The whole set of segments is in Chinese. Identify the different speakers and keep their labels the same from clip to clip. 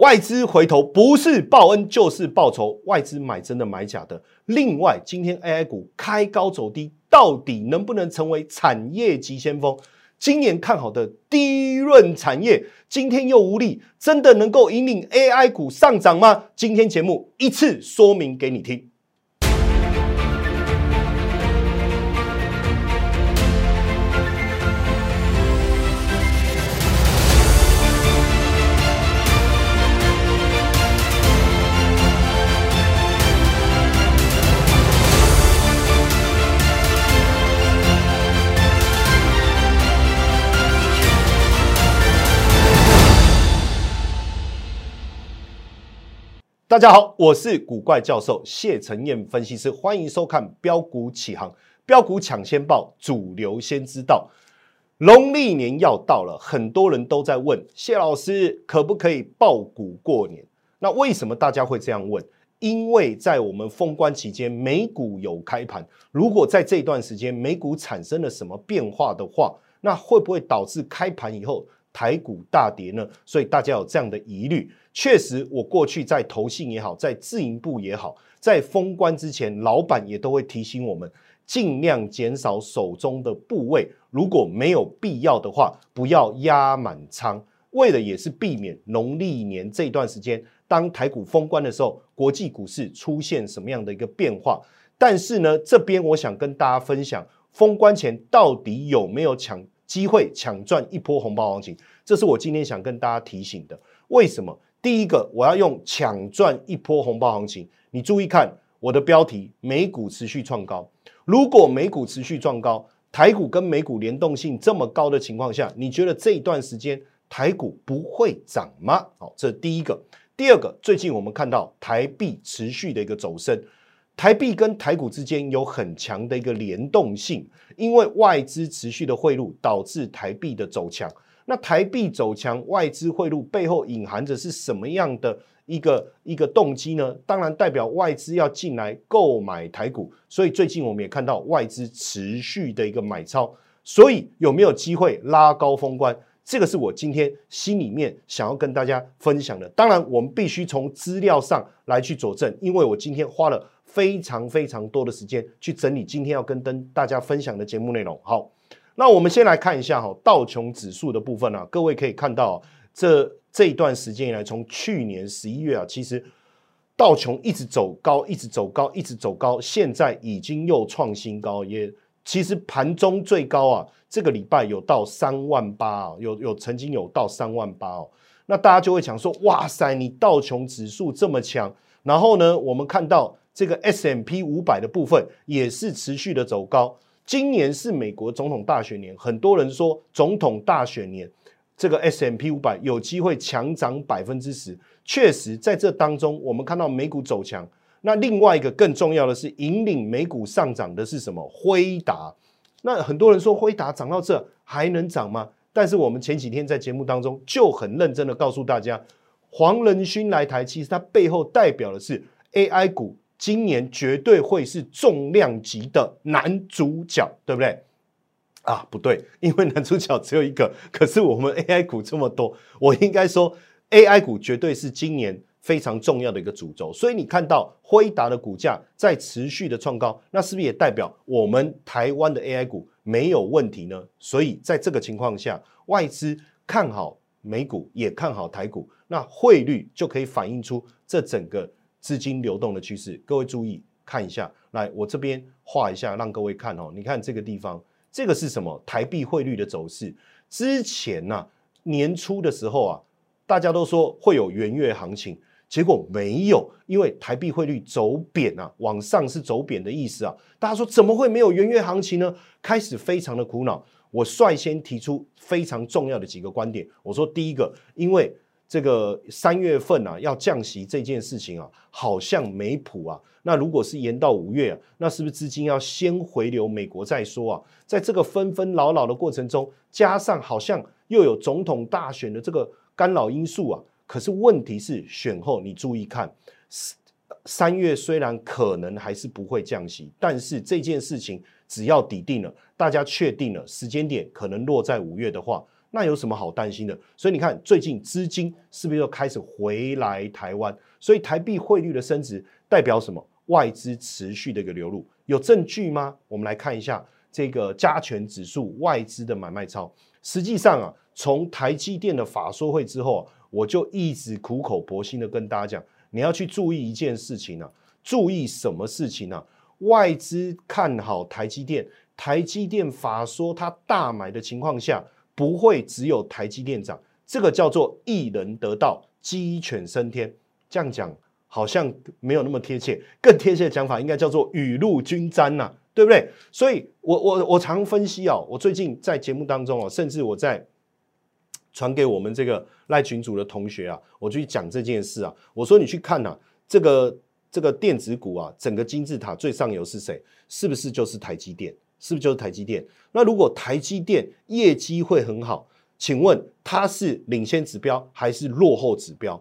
Speaker 1: 外资回头不是报恩就是报仇，外资买真的买假的。另外，今天 AI 股开高走低，到底能不能成为产业急先锋？今年看好的低润产业，今天又无力，真的能够引领 AI 股上涨吗？今天节目一次说明给你听。大家好，我是古怪教授谢承彦分析师，欢迎收看标股起航，标股抢先报，主流先知道。农历年要到了，很多人都在问谢老师可不可以报股过年？那为什么大家会这样问？因为在我们封关期间，美股有开盘，如果在这段时间美股产生了什么变化的话，那会不会导致开盘以后？台股大跌呢，所以大家有这样的疑虑。确实，我过去在投信也好，在自营部也好，在封关之前，老板也都会提醒我们，尽量减少手中的部位。如果没有必要的话，不要压满仓。为的也是避免农历年这段时间，当台股封关的时候，国际股市出现什么样的一个变化。但是呢，这边我想跟大家分享，封关前到底有没有抢？机会抢赚一波红包行情，这是我今天想跟大家提醒的。为什么？第一个，我要用抢赚一波红包行情。你注意看我的标题：美股持续创高。如果美股持续创高，台股跟美股联动性这么高的情况下，你觉得这一段时间台股不会涨吗？好，这第一个。第二个，最近我们看到台币持续的一个走升。台币跟台股之间有很强的一个联动性，因为外资持续的汇入导致台币的走强。那台币走强，外资汇入背后隐含着是什么样的一个一个动机呢？当然代表外资要进来购买台股，所以最近我们也看到外资持续的一个买超。所以有没有机会拉高封关？这个是我今天心里面想要跟大家分享的。当然，我们必须从资料上来去佐证，因为我今天花了。非常非常多的时间去整理今天要跟跟大家分享的节目内容。好，那我们先来看一下哈道琼指数的部分啊，各位可以看到这这一段时间以来，从去年十一月啊，其实道琼一直走高，一直走高，一直走高，现在已经又创新高，也其实盘中最高啊，这个礼拜有到三万八啊，有有曾经有到三万八哦。那大家就会讲说，哇塞，你道琼指数这么强，然后呢，我们看到。这个 S M P 五百的部分也是持续的走高。今年是美国总统大选年，很多人说总统大选年这个 S M P 五百有机会强涨百分之十。确实，在这当中，我们看到美股走强。那另外一个更重要的是，引领美股上涨的是什么？辉达。那很多人说辉达涨到这还能涨吗？但是我们前几天在节目当中就很认真的告诉大家，黄仁勋来台，其实它背后代表的是 A I 股。今年绝对会是重量级的男主角，对不对？啊，不对，因为男主角只有一个，可是我们 AI 股这么多，我应该说 AI 股绝对是今年非常重要的一个主轴。所以你看到辉达的股价在持续的创高，那是不是也代表我们台湾的 AI 股没有问题呢？所以在这个情况下，外资看好美股，也看好台股，那汇率就可以反映出这整个。资金流动的趋势，各位注意看一下。来，我这边画一下，让各位看哦。你看这个地方，这个是什么？台币汇率的走势。之前呢，年初的时候啊，大家都说会有元月行情，结果没有，因为台币汇率走贬啊，往上是走贬的意思啊。大家说怎么会没有元月行情呢？开始非常的苦恼。我率先提出非常重要的几个观点。我说第一个，因为这个三月份啊，要降息这件事情啊，好像没谱啊。那如果是延到五月啊，那是不是资金要先回流美国再说啊？在这个纷纷扰扰的过程中，加上好像又有总统大选的这个干扰因素啊。可是问题是，选后你注意看，三月虽然可能还是不会降息，但是这件事情只要抵定了，大家确定了时间点可能落在五月的话。那有什么好担心的？所以你看，最近资金是不是又开始回来台湾？所以台币汇率的升值代表什么？外资持续的一个流入，有证据吗？我们来看一下这个加权指数外资的买卖超。实际上啊，从台积电的法说会之后，我就一直苦口婆心的跟大家讲，你要去注意一件事情呢。注意什么事情呢？外资看好台积电，台积电法说它大买的情况下，不会只有台积电涨，这个叫做一人得道，鸡犬升天。这样讲好像没有那么贴切，更贴切的讲法应该叫做雨露均沾呐，对不对？所以，我我我常分析啊，我最近在节目当中啊，甚至我在传给我们这个赖群组的同学啊，我去讲这件事啊，我说你去看呐，这个。这个电子股啊，整个金字塔最上游是谁？是不是就是台积电？是不是就是台积电？那如果台积电业绩会很好，请问它是领先指标还是落后指标？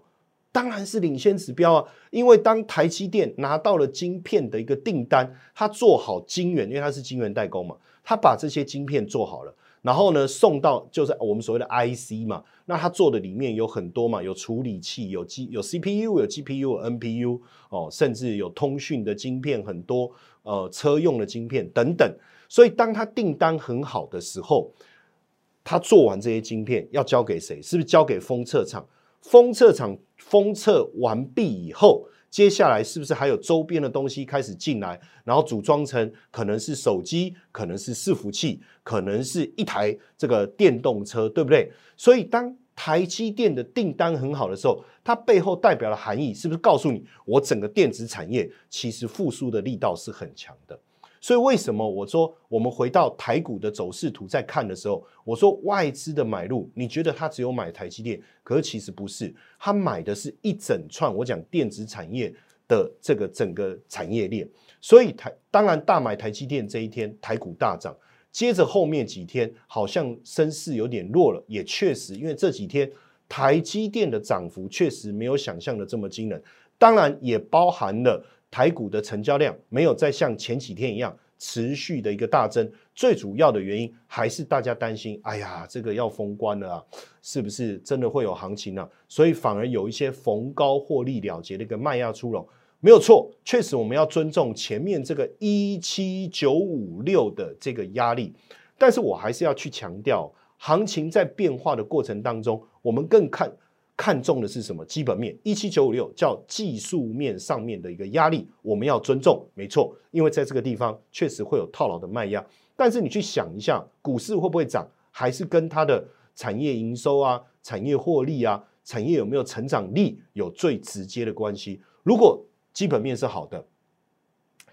Speaker 1: 当然是领先指标啊！因为当台积电拿到了晶片的一个订单，它做好晶圆，因为它是晶圆代工嘛，它把这些晶片做好了。然后呢，送到就是我们所谓的 IC 嘛，那它做的里面有很多嘛，有处理器，有 G 有 CPU，有 GPU，有 NPU 哦，甚至有通讯的晶片很多，呃，车用的晶片等等。所以当它订单很好的时候，它做完这些晶片要交给谁？是不是交给封测厂？封测厂封测完毕以后。接下来是不是还有周边的东西开始进来，然后组装成可能是手机，可能是伺服器，可能是一台这个电动车，对不对？所以当台积电的订单很好的时候，它背后代表的含义是不是告诉你，我整个电子产业其实复苏的力道是很强的？所以为什么我说我们回到台股的走势图再看的时候，我说外资的买入，你觉得他只有买台积电？可是其实不是，他买的是一整串。我讲电子产业的这个整个产业链。所以台当然大买台积电这一天，台股大涨。接着后面几天好像声势有点弱了，也确实，因为这几天台积电的涨幅确实没有想象的这么惊人。当然也包含了。台股的成交量没有再像前几天一样持续的一个大增，最主要的原因还是大家担心，哎呀，这个要封关了啊，是不是真的会有行情呢？所以反而有一些逢高获利了结的一个卖压出笼，没有错，确实我们要尊重前面这个一七九五六的这个压力，但是我还是要去强调，行情在变化的过程当中，我们更看。看重的是什么？基本面一七九五六叫技术面上面的一个压力，我们要尊重，没错，因为在这个地方确实会有套牢的卖压。但是你去想一下，股市会不会涨，还是跟它的产业营收啊、产业获利啊、产业有没有成长力有最直接的关系。如果基本面是好的，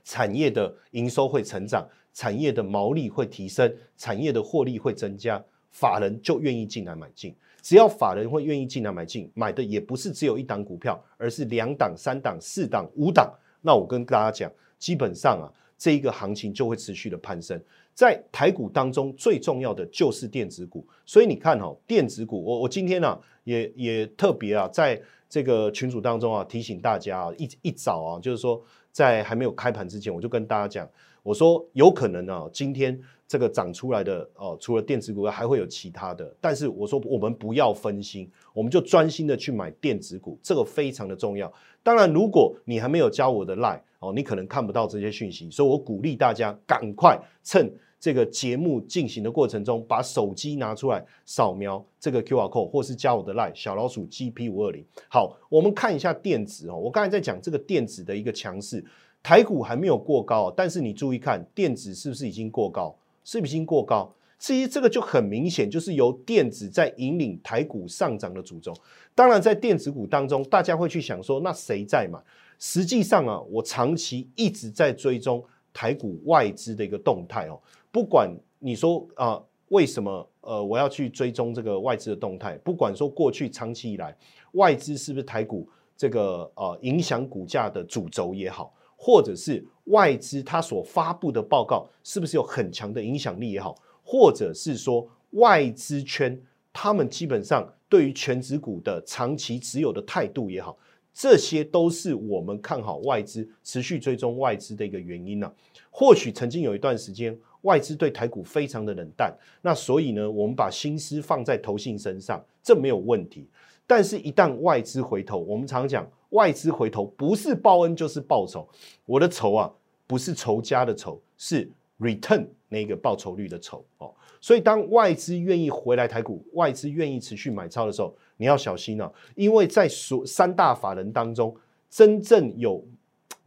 Speaker 1: 产业的营收会成长，产业的毛利会提升，产业的获利会增加，法人就愿意进来买进。只要法人会愿意进来买进，买的也不是只有一档股票，而是两档、三档、四档、五档。那我跟大家讲，基本上啊，这一个行情就会持续的攀升。在台股当中，最重要的就是电子股。所以你看哈，电子股，我我今天呢，也也特别啊，在这个群组当中啊，提醒大家啊，一一早啊，就是说在还没有开盘之前，我就跟大家讲，我说有可能啊，今天。这个涨出来的哦，除了电子股还会有其他的。但是我说我们不要分心，我们就专心的去买电子股，这个非常的重要。当然，如果你还没有加我的 line 哦，你可能看不到这些讯息，所以我鼓励大家赶快趁这个节目进行的过程中，把手机拿出来扫描这个 QR code，或是加我的 line 小老鼠 GP 五二零。好，我们看一下电子哦，我刚才在讲这个电子的一个强势，台股还没有过高，但是你注意看电子是不是已经过高？是不是过高？至于这个就很明显，就是由电子在引领台股上涨的主轴。当然，在电子股当中，大家会去想说，那谁在买？实际上啊，我长期一直在追踪台股外资的一个动态哦。不管你说啊，为什么呃我要去追踪这个外资的动态？不管说过去长期以来外资是不是台股这个呃影响股价的主轴也好。或者是外资它所发布的报告是不是有很强的影响力也好，或者是说外资圈他们基本上对于全职股的长期持有的态度也好，这些都是我们看好外资持续追踪外资的一个原因呢。或许曾经有一段时间，外资对台股非常的冷淡，那所以呢，我们把心思放在投信身上，这没有问题。但是，一旦外资回头，我们常讲，外资回头不是报恩就是报仇。我的仇啊，不是仇家的仇，是 return 那个报酬率的仇哦。所以，当外资愿意回来台股，外资愿意持续买超的时候，你要小心了，因为在所三大法人当中，真正有。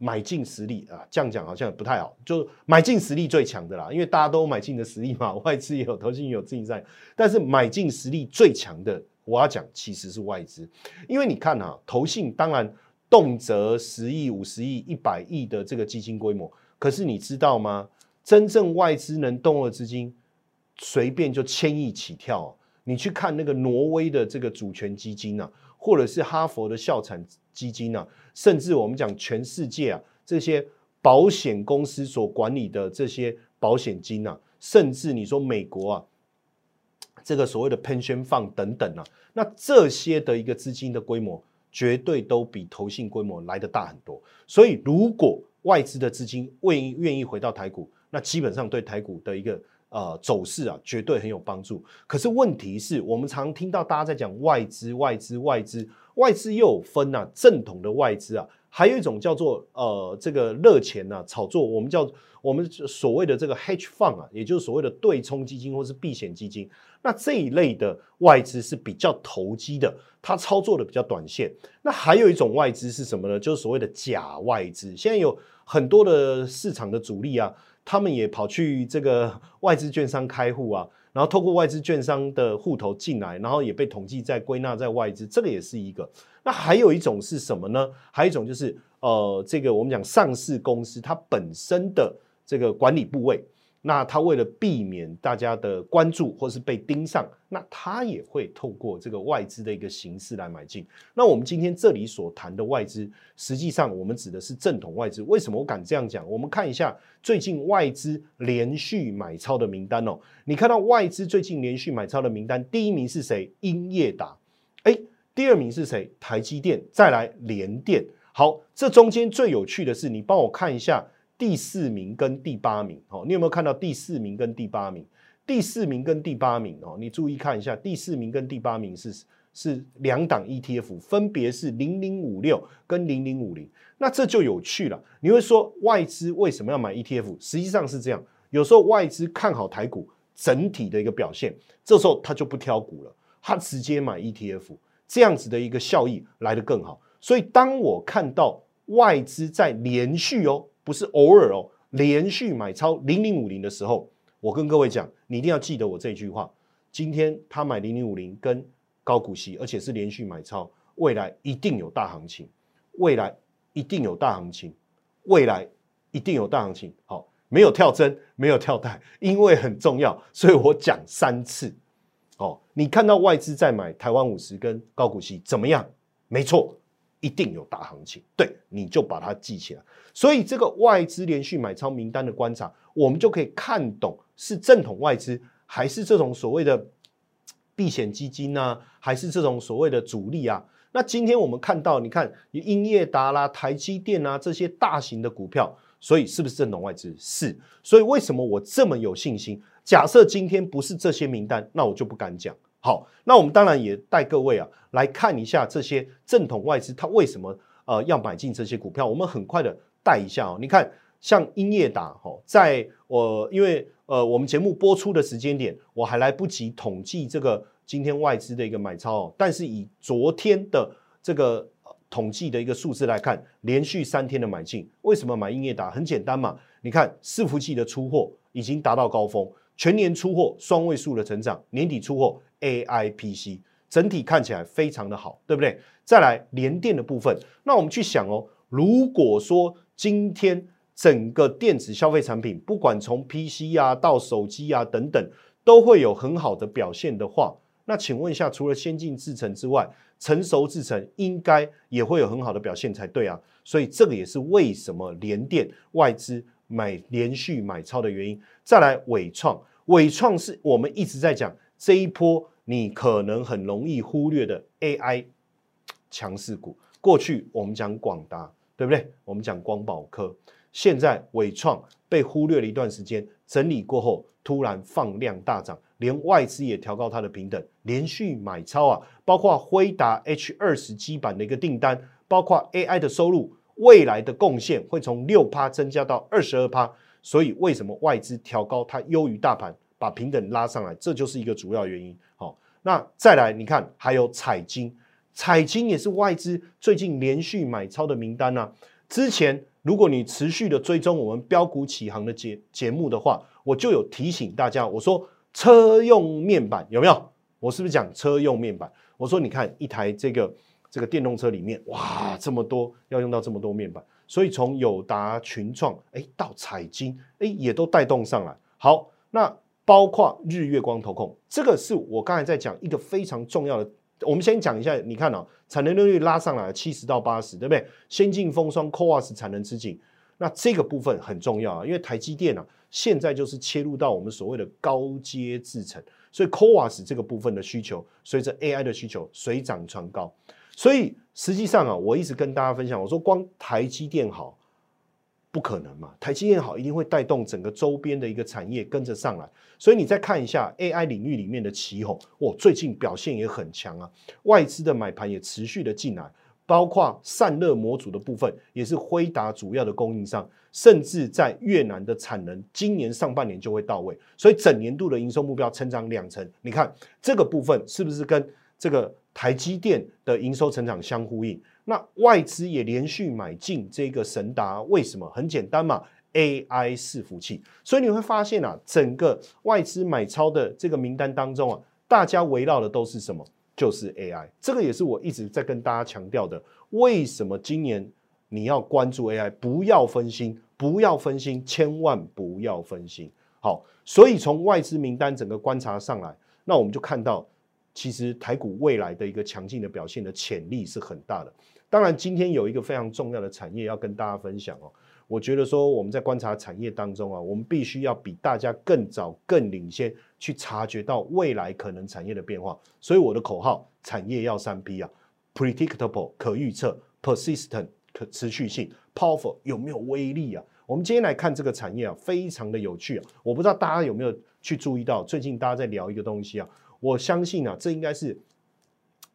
Speaker 1: 买进实力啊，这样讲好像不太好，就买进实力最强的啦，因为大家都有买进的实力嘛，外资也有，投信也有自己在，但是买进实力最强的，我要讲其实是外资，因为你看啊，投信当然动辄十亿、五十亿、一百亿的这个基金规模，可是你知道吗？真正外资能动的资金，随便就千亿起跳，你去看那个挪威的这个主权基金啊，或者是哈佛的校产。基金啊，甚至我们讲全世界啊，这些保险公司所管理的这些保险金啊，甚至你说美国啊，这个所谓的 pension fund 等等啊，那这些的一个资金的规模，绝对都比投信规模来的大很多。所以，如果外资的资金愿意愿意回到台股，那基本上对台股的一个呃走势啊，绝对很有帮助。可是问题是我们常听到大家在讲外资、外资、外资。外资又有分啊，正统的外资啊，还有一种叫做呃这个热钱呐，炒作，我们叫我们所谓的这个 hedge fund 啊，也就是所谓的对冲基金或是避险基金。那这一类的外资是比较投机的，它操作的比较短线。那还有一种外资是什么呢？就是所谓的假外资。现在有很多的市场的主力啊，他们也跑去这个 外资券商开户啊。然后透过外资券商的户头进来，然后也被统计在归纳在外资，这个也是一个。那还有一种是什么呢？还有一种就是呃，这个我们讲上市公司它本身的这个管理部位。那他为了避免大家的关注或是被盯上，那他也会透过这个外资的一个形式来买进。那我们今天这里所谈的外资，实际上我们指的是正统外资。为什么我敢这样讲？我们看一下最近外资连续买超的名单哦。你看到外资最近连续买超的名单，第一名是谁？英业达。哎，第二名是谁？台积电。再来联电。好，这中间最有趣的是，你帮我看一下。第四名跟第八名，哦，你有没有看到第四名跟第八名？第四名跟第八名，哦，你注意看一下，第四名跟第八名是是两档 ETF，分别是零零五六跟零零五零。那这就有趣了。你会说外资为什么要买 ETF？实际上是这样，有时候外资看好台股整体的一个表现，这时候他就不挑股了，他直接买 ETF，这样子的一个效益来得更好。所以当我看到外资在连续哦。不是偶尔哦，连续买超零零五零的时候，我跟各位讲，你一定要记得我这句话。今天他买零零五零跟高股息，而且是连续买超，未来一定有大行情，未来一定有大行情，未来一定有大行情。好，没有跳针，没有跳带，因为很重要，所以我讲三次。哦，你看到外资在买台湾五十跟高股息怎么样？没错。一定有大行情，对，你就把它记起来。所以这个外资连续买超名单的观察，我们就可以看懂是正统外资，还是这种所谓的避险基金呢？还是这种所谓的主力啊？那今天我们看到，你看英业达啦、台积电啊这些大型的股票，所以是不是正统外资？是。所以为什么我这么有信心？假设今天不是这些名单，那我就不敢讲。好，那我们当然也带各位啊来看一下这些正统外资，它为什么呃要买进这些股票？我们很快的带一下哦。你看，像英业达哈，在我因为呃我们节目播出的时间点，我还来不及统计这个今天外资的一个买超哦。但是以昨天的这个统计的一个数字来看，连续三天的买进，为什么买英业达？很简单嘛，你看伺服器的出货已经达到高峰，全年出货双位数的成长，年底出货。A I P C 整体看起来非常的好，对不对？再来联电的部分，那我们去想哦，如果说今天整个电子消费产品，不管从 P C 啊到手机啊等等，都会有很好的表现的话，那请问一下，除了先进制程之外，成熟制程应该也会有很好的表现才对啊。所以这个也是为什么联电外资买连续买超的原因。再来伟创，伟创是我们一直在讲。这一波你可能很容易忽略的 AI 强势股，过去我们讲广达，对不对？我们讲光宝科，现在伟创被忽略了一段时间，整理过后突然放量大涨，连外资也调高它的平等，连续买超啊！包括辉达 H 二十基板的一个订单，包括 AI 的收入，未来的贡献会从六趴增加到二十二趴。所以为什么外资调高它优于大盘，把平等拉上来，这就是一个主要原因。好，那再来你看还有彩金。彩金也是外资最近连续买超的名单呐。之前如果你持续的追踪我们标股起航的节节目的话，我就有提醒大家，我说车用面板有没有？我是不是讲车用面板？我说你看一台这个这个电动车里面，哇，这么多要用到这么多面板，所以从友达、群创，哎，到彩金，哎，也都带动上来。好，那包括日月光投控，这个是我刚才在讲一个非常重要的。我们先讲一下，你看哦，产能利率拉上来七十到八十，对不对？先进封装 CoWAS 产能吃紧，那这个部分很重要啊，因为台积电啊，现在就是切入到我们所谓的高阶制程，所以 CoWAS 这个部分的需求，随着 AI 的需求水涨船高，所以实际上啊，我一直跟大家分享，我说光台积电好。不可能嘛？台积电好，一定会带动整个周边的一个产业跟着上来。所以你再看一下 AI 领域里面的旗宏，哇，最近表现也很强啊。外资的买盘也持续的进来，包括散热模组的部分，也是辉达主要的供应商，甚至在越南的产能，今年上半年就会到位。所以整年度的营收目标成长两成，你看这个部分是不是跟这个台积电的营收成长相呼应？那外资也连续买进这个神达，为什么？很简单嘛，AI 伺服器。所以你会发现啊，整个外资买超的这个名单当中啊，大家围绕的都是什么？就是 AI。这个也是我一直在跟大家强调的。为什么今年你要关注 AI？不要分心，不要分心，千万不要分心。好，所以从外资名单整个观察上来，那我们就看到，其实台股未来的一个强劲的表现的潜力是很大的。当然，今天有一个非常重要的产业要跟大家分享哦。我觉得说我们在观察产业当中啊，我们必须要比大家更早、更领先去察觉到未来可能产业的变化。所以我的口号：产业要三 P 啊，predictable 可预测，persistent 可持续性，powerful 有没有威力啊？我们今天来看这个产业啊，非常的有趣啊。我不知道大家有没有去注意到，最近大家在聊一个东西啊，我相信啊，这应该是。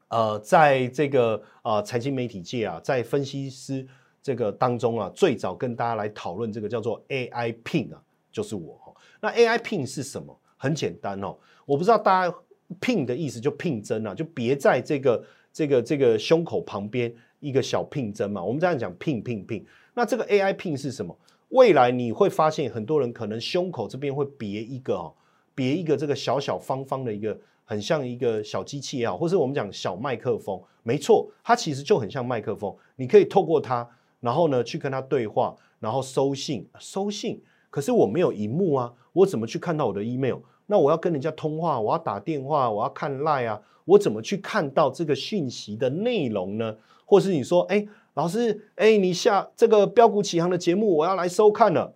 Speaker 1: 呃，在这个啊财经媒体界啊，在分析师这个当中啊，最早跟大家来讨论这个叫做 AI Pin 啊，就是我哈。那 AI Pin 是什么？很简单哦，我不知道大家 Pin 的意思就 Pin 针啊，就别在这个这个这个胸口旁边一个小 Pin 针嘛。我们这样讲 Pin Pin Pin。那这个 AI Pin 是什么？未来你会发现很多人可能胸口这边会别一个哦，别一个这个小小方方的一个。很像一个小机器也好，或是我们讲小麦克风，没错，它其实就很像麦克风。你可以透过它，然后呢去跟它对话，然后收信，收信。可是我没有荧幕啊，我怎么去看到我的 email？那我要跟人家通话，我要打电话，我要看 line 啊，我怎么去看到这个讯息的内容呢？或是你说，哎，老师，哎，你下这个标股起航的节目，我要来收看了，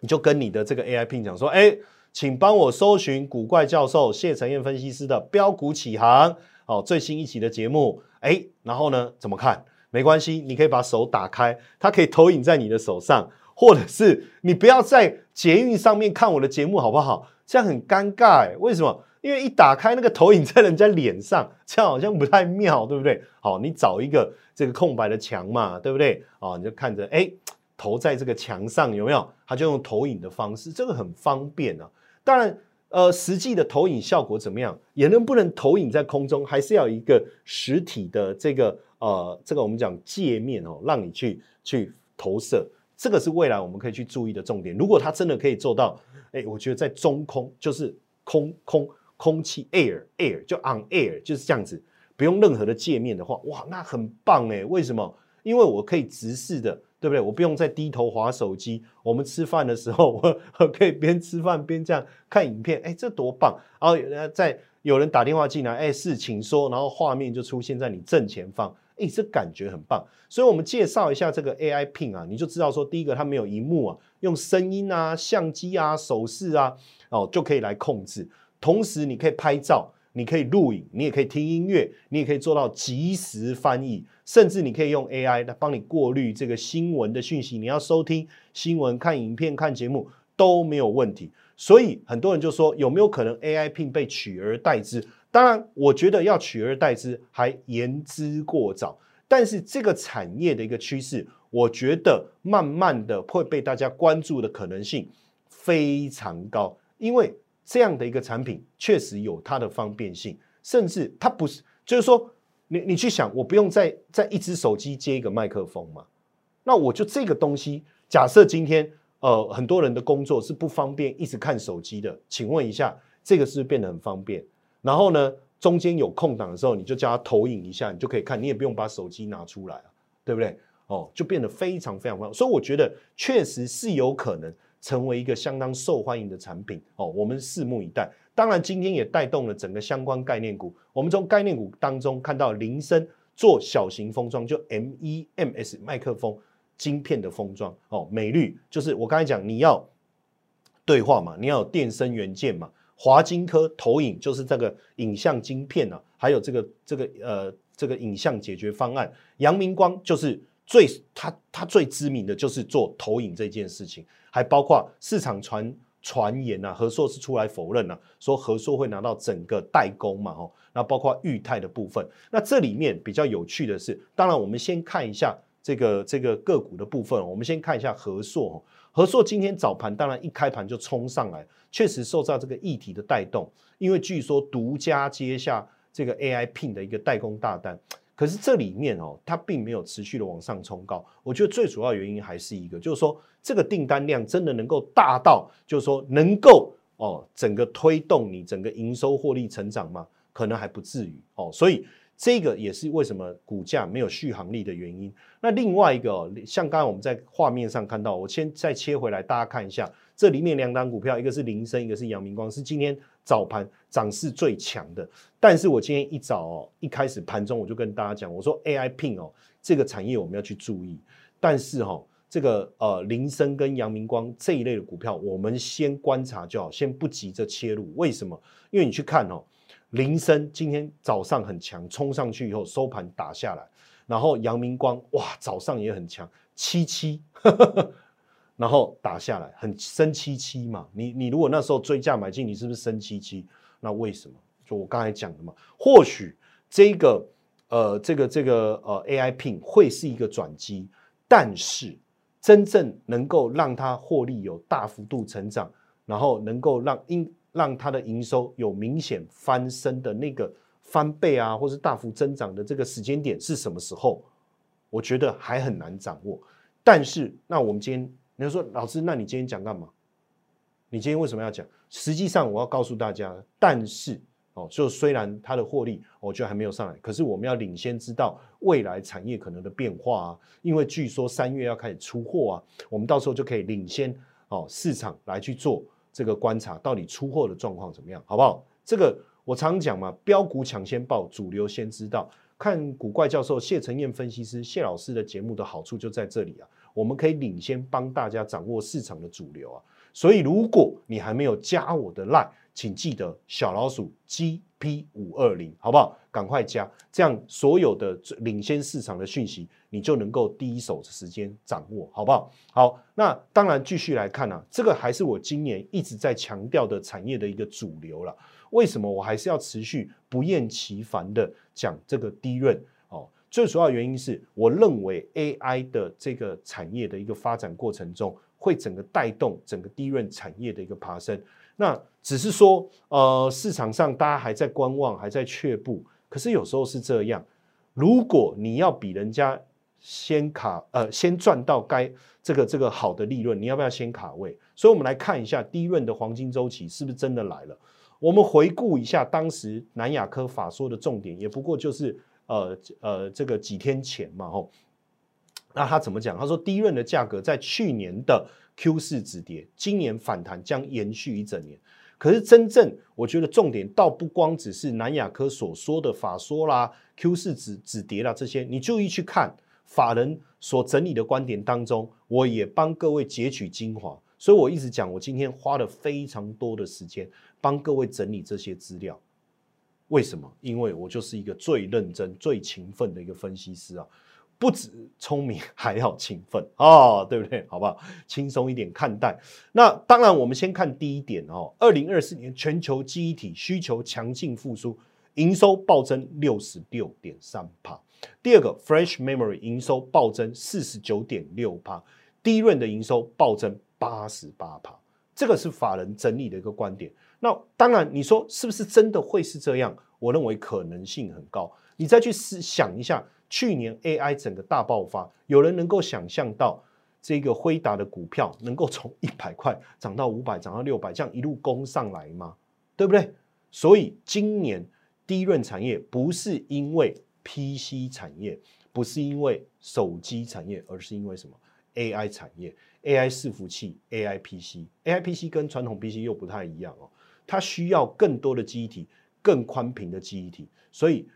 Speaker 1: 你就跟你的这个 AI Pin 讲说，哎。请帮我搜寻古怪教授谢承彦分析师的标股起航哦，最新一期的节目，哎，然后呢，怎么看？没关系，你可以把手打开，它可以投影在你的手上，或者是你不要在捷运上面看我的节目，好不好？这样很尴尬，为什么？因为一打开那个投影在人家脸上，这样好像不太妙，对不对？好，你找一个这个空白的墙嘛，对不对？哦，你就看着，哎，投在这个墙上有没有？他就用投影的方式，这个很方便啊。当然，呃，实际的投影效果怎么样？也能不能投影在空中，还是要一个实体的这个呃，这个我们讲界面哦，让你去去投射。这个是未来我们可以去注意的重点。如果它真的可以做到，哎，我觉得在中空就是空空空气 air air 就 on air 就是这样子，不用任何的界面的话，哇，那很棒哎！为什么？因为我可以直视的。对不对？我不用再低头划手机。我们吃饭的时候，我可以边吃饭边这样看影片。哎，这多棒！然后在有人打电话进来，哎，是，请说。然后画面就出现在你正前方。哎，这感觉很棒。所以我们介绍一下这个 AI Pin 啊，你就知道说，第一个它没有荧幕啊，用声音啊、相机啊、手势啊，哦就可以来控制。同时你可以拍照，你可以录影，你也可以听音乐，你也可以做到即时翻译，甚至你可以用 AI 来帮你过滤这个新闻的讯息。你要收听新闻、看影片、看节目都没有问题。所以很多人就说，有没有可能 AI 聘被取而代之？当然，我觉得要取而代之还言之过早。但是这个产业的一个趋势，我觉得慢慢的会被大家关注的可能性非常高，因为。这样的一个产品确实有它的方便性，甚至它不是，就是说，你你去想，我不用再再一只手机接一个麦克风嘛？那我就这个东西，假设今天呃很多人的工作是不方便一直看手机的，请问一下，这个是不是变得很方便？然后呢，中间有空档的时候，你就叫他投影一下，你就可以看，你也不用把手机拿出来啊，对不对？哦，就变得非常非常方便。所以我觉得确实是有可能。成为一个相当受欢迎的产品哦，我们拭目以待。当然，今天也带动了整个相关概念股。我们从概念股当中看到，铃声做小型封装，就 MEMS 麦克风晶片的封装哦。美绿就是我刚才讲，你要对话嘛，你要有电声元件嘛。华金科投影就是这个影像晶片啊，还有这个这个呃这个影像解决方案。阳明光就是最他他最知名的就是做投影这件事情。还包括市场传传言呐，和硕是出来否认了，说和硕会拿到整个代工嘛，吼，那包括裕泰的部分，那这里面比较有趣的是，当然我们先看一下这个这个个股的部分，我们先看一下和硕，和硕今天早盘当然一开盘就冲上来，确实受到这个议题的带动，因为据说独家接下这个 AI Pin 的一个代工大单。可是这里面哦，它并没有持续的往上冲高。我觉得最主要原因还是一个，就是说这个订单量真的能够大到，就是说能够哦整个推动你整个营收获利成长吗？可能还不至于哦。所以这个也是为什么股价没有续航力的原因。那另外一个，像刚才我们在画面上看到，我先再切回来，大家看一下这里面两档股票，一个是林森，一个是阳明光，是今天。早盘涨势最强的，但是我今天一早哦，一开始盘中我就跟大家讲，我说 AI Pin 哦，这个产业我们要去注意，但是哈，这个呃林森跟阳明光这一类的股票，我们先观察就好，先不急着切入。为什么？因为你去看哦，林森今天早上很强，冲上去以后收盘打下来，然后阳明光哇早上也很强，七七。然后打下来很升七七嘛，你你如果那时候追价买进，你是不是升七七？那为什么？就我刚才讲的嘛，或许这个呃这个这个呃 AI Pin 会是一个转机，但是真正能够让它获利有大幅度成长，然后能够让应让它的营收有明显翻身的那个翻倍啊，或是大幅增长的这个时间点是什么时候？我觉得还很难掌握。但是那我们今天。你说老师，那你今天讲干嘛？你今天为什么要讲？实际上我要告诉大家，但是哦，就虽然它的获利，我觉得还没有上来，可是我们要领先知道未来产业可能的变化啊。因为据说三月要开始出货啊，我们到时候就可以领先哦市场来去做这个观察，到底出货的状况怎么样，好不好？这个我常讲嘛，标股抢先报，主流先知道。看古怪教授谢承彦分析师谢老师的节目的好处就在这里啊。我们可以领先帮大家掌握市场的主流啊，所以如果你还没有加我的 line，请记得小老鼠 GP 五二零，好不好？赶快加，这样所有的领先市场的讯息，你就能够第一手的时间掌握，好不好？好，那当然继续来看呢，这个还是我今年一直在强调的产业的一个主流了。为什么我还是要持续不厌其烦的讲这个低润？哦最主要原因是我认为 AI 的这个产业的一个发展过程中，会整个带动整个低润产业的一个爬升。那只是说，呃，市场上大家还在观望，还在却步。可是有时候是这样，如果你要比人家先卡，呃，先赚到该这个这个好的利润，你要不要先卡位？所以我们来看一下低润的黄金周期是不是真的来了？我们回顾一下当时南亚科法说的重点，也不过就是。呃呃，这个几天前嘛，吼，那他怎么讲？他说低润的价格在去年的 Q 四止跌，今年反弹将延续一整年。可是真正我觉得重点倒不光只是南亚科所说的法说啦，Q 四止止跌啦这些，你注意去看法人所整理的观点当中，我也帮各位截取精华。所以我一直讲，我今天花了非常多的时间帮各位整理这些资料。为什么？因为我就是一个最认真、最勤奋的一个分析师啊。不止聪明，还要勤奋 哦，对不对？好不好？轻松一点看待。那当然，我们先看第一点哦。二零二四年全球记忆体需求强劲复苏，营收暴增六十六点三帕。第二个，Flash Memory 营收暴增四十九点六帕，低润的营收暴增八十八帕。这个是法人整理的一个观点。那当然，你说是不是真的会是这样？我认为可能性很高。你再去思想一下。去年 AI 整个大爆发，有人能够想象到这个辉达的股票能够从一百块涨到五百，涨到六百，这样一路攻上来吗？对不对？所以今年低润产业不是因为 PC 产业，不是因为手机产业，而是因为什么？AI 产业，AI 伺服器，AI PC，AI PC 跟传统 PC 又不太一样哦，它需要更多的记忆体，更宽屏的记忆体，所以。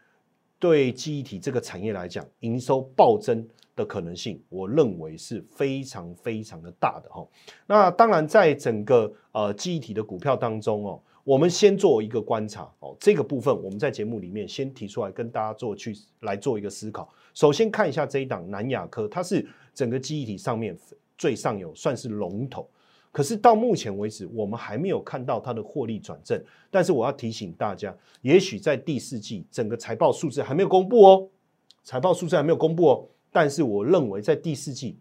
Speaker 1: 对记忆体这个产业来讲，营收暴增的可能性，我认为是非常非常的大的哈。那当然，在整个呃记忆体的股票当中哦，我们先做一个观察哦，这个部分我们在节目里面先提出来跟大家做去来做一个思考。首先看一下这一档南亚科，它是整个记忆体上面最上游，算是龙头。可是到目前为止，我们还没有看到它的获利转正。但是我要提醒大家，也许在第四季整个财报数字还没有公布哦，财报数字还没有公布哦。但是我认为在第四季，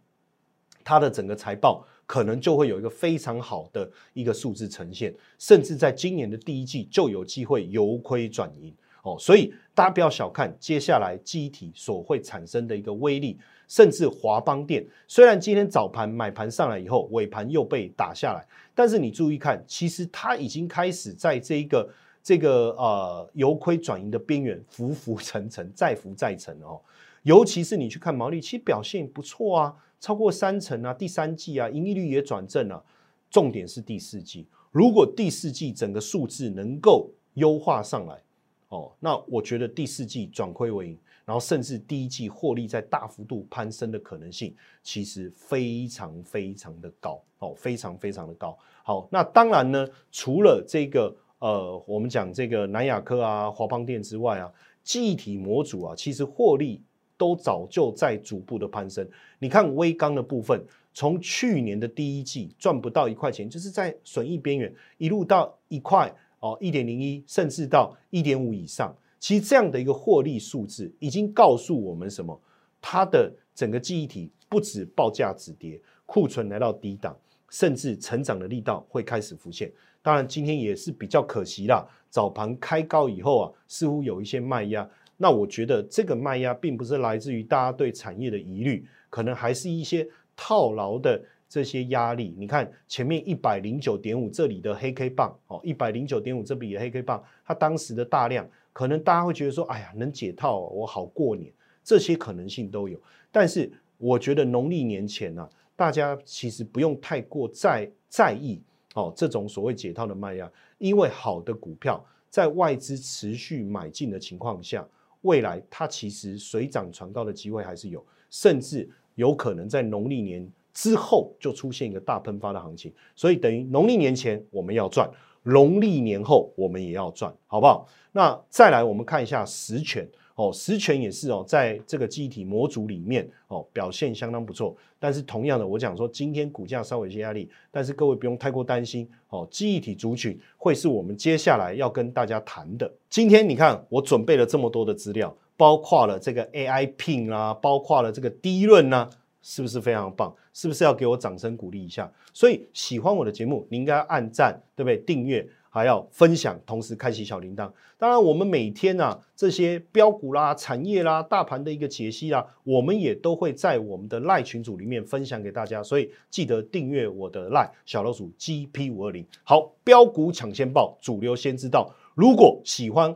Speaker 1: 它的整个财报可能就会有一个非常好的一个数字呈现，甚至在今年的第一季就有机会由亏转盈哦。所以大家不要小看接下来机体所会产生的一个威力。甚至华邦电虽然今天早盘买盘上来以后，尾盘又被打下来，但是你注意看，其实它已经开始在这一个这个呃由亏转盈的边缘浮浮沉沉，再浮再沉哦。尤其是你去看毛利，其实表现不错啊，超过三成啊，第三季啊，盈利率也转正了。重点是第四季，如果第四季整个数字能够优化上来，哦，那我觉得第四季转亏为盈。然后甚至第一季获利在大幅度攀升的可能性，其实非常非常的高哦，非常非常的高。好，那当然呢，除了这个呃，我们讲这个南亚科啊、华邦电之外啊，记忆体模组啊，其实获利都早就在逐步的攀升。你看微钢的部分，从去年的第一季赚不到一块钱，就是在损益边缘，一路到一块哦，一点零一，甚至到一点五以上。其实这样的一个获利数字已经告诉我们什么？它的整个记忆体不止报价止跌，库存来到低档，甚至成长的力道会开始浮现。当然，今天也是比较可惜啦。早盘开高以后啊，似乎有一些卖压。那我觉得这个卖压并不是来自于大家对产业的疑虑，可能还是一些套牢的这些压力。你看前面一百零九点五这里的黑 K 棒哦，一百零九点五这里的黑 K 棒，它当时的大量。可能大家会觉得说，哎呀，能解套，我好过年，这些可能性都有。但是我觉得农历年前呢，大家其实不用太过在在意哦，这种所谓解套的卖压，因为好的股票在外资持续买进的情况下，未来它其实水涨船高的机会还是有，甚至有可能在农历年之后就出现一个大喷发的行情。所以等于农历年前我们要赚。农历年后我们也要赚，好不好？那再来我们看一下实权哦，实权也是哦，在这个记忆体模组里面哦表现相当不错。但是同样的，我讲说今天股价稍微有些压力，但是各位不用太过担心哦。记忆体族群会是我们接下来要跟大家谈的。今天你看我准备了这么多的资料，包括了这个 AI Pin 啊，包括了这个低润呐。是不是非常棒？是不是要给我掌声鼓励一下？所以喜欢我的节目，你应该按赞，对不对？订阅还要分享，同时开启小铃铛。当然，我们每天啊这些标股啦、产业啦、大盘的一个解析啦，我们也都会在我们的赖群组里面分享给大家。所以记得订阅我的赖小老鼠 GP 五二零。好，标股抢先报，主流先知道。如果喜欢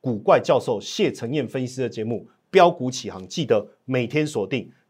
Speaker 1: 古怪教授谢承彦分析师的节目，标股起航，记得每天锁定。